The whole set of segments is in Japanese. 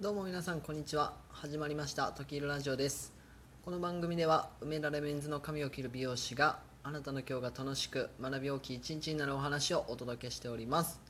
どうも皆さんこんにちは。始まりました。時いるラジオです。この番組では埋められメンズの髪を切る美容師があなたの今日が楽しく学び大きい一日になるお話をお届けしております。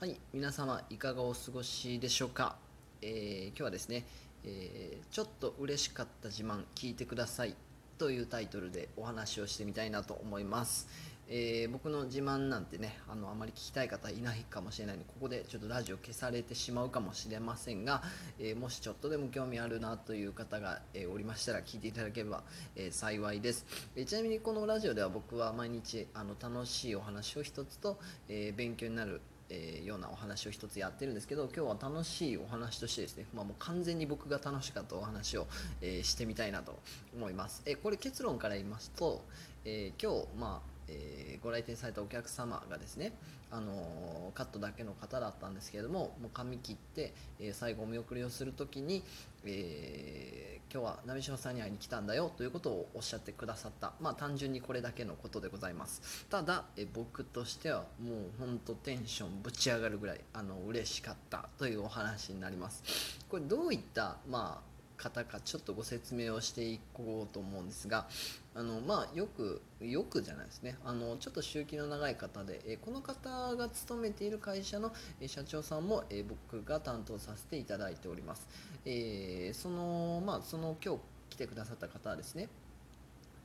はい皆様いかがお過ごしでしょうか、えー今日はですね、えーちょっと嬉しかった自慢聞いてくださいというタイトルでお話をしてみたいなと思います、えー僕の自慢なんてねあのあまり聞きたい方いないかもしれないのでここでちょっとラジオ消されてしまうかもしれませんが、えーもしちょっとでも興味あるなという方が、えーおりましたら聞いていただければ、え幸いです、えちなみにこのラジオでは僕は毎日あの楽しいお話を一つと、え勉強になるえようなお話を一つやってるんですけど今日は楽しいお話としてですね、まあ、もう完全に僕が楽しかったお話を、えーしてみたいなと思います、えーこれ結論から言いますと、え今日、まあえーご来店されたお客様がですね、あのーカットだけの方だったんですけれどももう髪切って、えー最後お見送りをするときに、えー今日は鍋島さんに会いに来たんだよということをおっしゃってくださった、まあ、単純にこれだけのことでございます。ただ、え僕としてはもう本当テンションぶち上がるぐらいあの嬉しかったというお話になります。これどういった、まあ方かちょっとご説明をしていこうと思うんですがあのまあよくよくじゃないですね。あのちょっと周期の長い方で、えこの方が勤めている会社の、え社長さんも、え僕が担当させていただいております、えーそのまあその今日来てくださった方はですね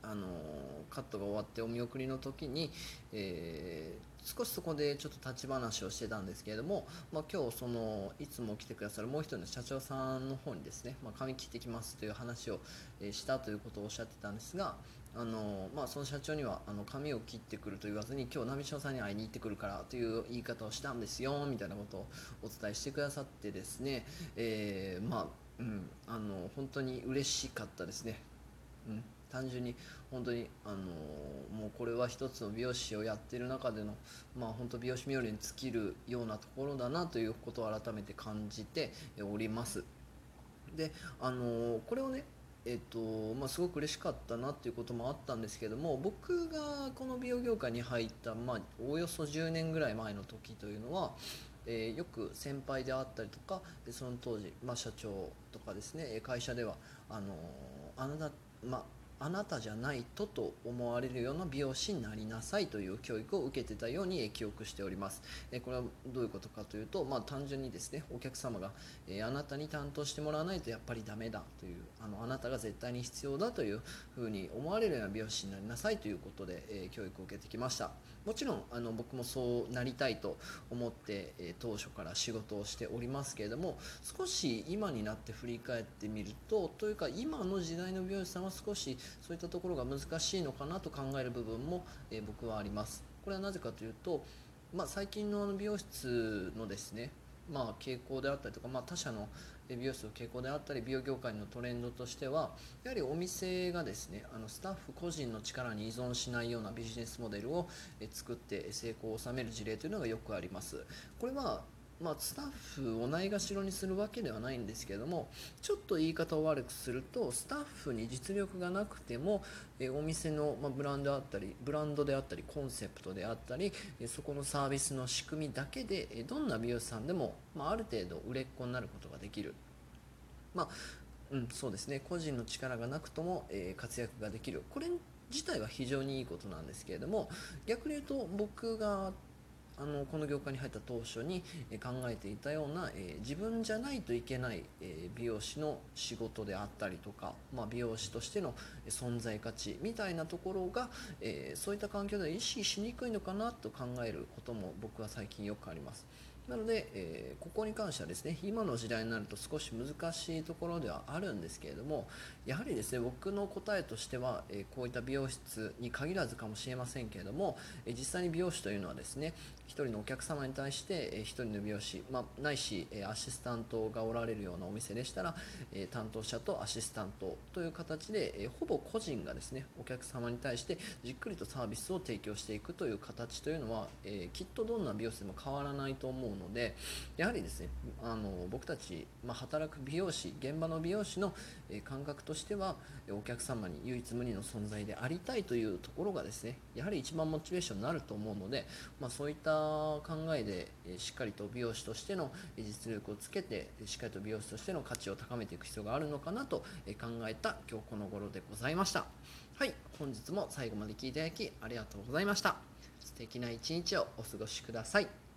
あのカットが終わってお見送りの時に、えー少しそこでちょっと立ち話をしてたんですけれども、まあ、今日そのいつも来てくださるもう一人の社長さんの方にですね、まあ、髪切ってきますという話を、えしたということをおっしゃってたんですがあの、まあ、その社長にはあの髪を切ってくると言わずに今日波島さんに会いに行ってくるからという言い方をしたんですよみたいなことをお伝えしてくださってですね、えーまあうん、あの本当に嬉しかったですね。うん、単純に本当にあのもうこれは一つの美容師をやってる中でのまあ本当美容師冥利に尽きるようなところだなということを改めて感じております。であのこれをねえっとまあ、すごく嬉しかったなっていうこともあったんですけども僕がこの美容業界に入った、まあ、おおよそ10年ぐらい前の時というのは、えーよく先輩であったりとかその当時、まあ、社長とかですね会社ではあのあなた、まああなたじゃないとと思われるような美容師になりなさいという教育を受けてたように記憶しております。えこれはどういうことかというと、まあ、単純にですねお客様が、えあなたに担当してもらわないとやっぱりダメだというあのあなたが絶対に必要だというふうに思われるような美容師になりなさいということで、え教育を受けてきましたもちろんあの僕もそうなりたいと思って、え当初から仕事をしておりますけれども少し今になって振り返ってみるとというか今の時代の美容師さんは少しそういったところが難しいのかなと考える部分も、え僕はあります。これはなぜかというと、まあ、最近の美容室のですねまあ、傾向であったりとか、まあ、他社の美容室の傾向であったり美容業界のトレンドとしてはやはりお店がですねあのスタッフ個人の力に依存しないようなビジネスモデルを作って成功を収める事例というのがよくあります。これはまあ、スタッフをないがしろにするわけではないんですけれどもちょっと言い方を悪くするとスタッフに実力がなくてもえお店の、ま、ブランドであったりブランドであったりコンセプトであったりえそこのサービスの仕組みだけでえどんな美容師さんでも、まあ、る程度売れっ子になることができる。まあうん、そうですね。個人の力がなくとも、え活躍ができる。これ自体は非常にいいことなんですけれども逆に言うと僕があのこの業界に入った当初に考えていたような、えー自分じゃないといけない、え美容師の仕事であったりとか、まあ、美容師としての存在価値みたいなところが、えそういった環境では意識しにくいのかなと考えることも僕は最近よくあります。なので、えーここに関してはですね今の時代になると少し難しいところではあるんですけれどもやはりですね僕の答えとしては、えーこういった美容室に限らずかもしれませんけれども、えー実際に美容師というのはですね1人のお客様に対して、えー1人の美容師、まあ、ないし、えアシスタントがおられるようなお店でしたら、え担当者とアシスタントという形で、えほぼ個人がですねお客様に対してじっくりとサービスを提供していくという形というのは、えきっとどんな美容室でも変わらないと思うのでやはりですねあの僕たち、まあ、働く美容師現場の美容師の、感覚としてはお客様に唯一無二の存在でありたいというところがですねやはり一番モチベーションになると思うので、まあ、そういった考えで、しっかりと美容師としての実力をつけてしっかりと美容師としての価値を高めていく必要があるのかなと考えた今日この頃でございました。はい本日も最後まで聞いていただきありがとうございました。素敵な一日をお過ごしください。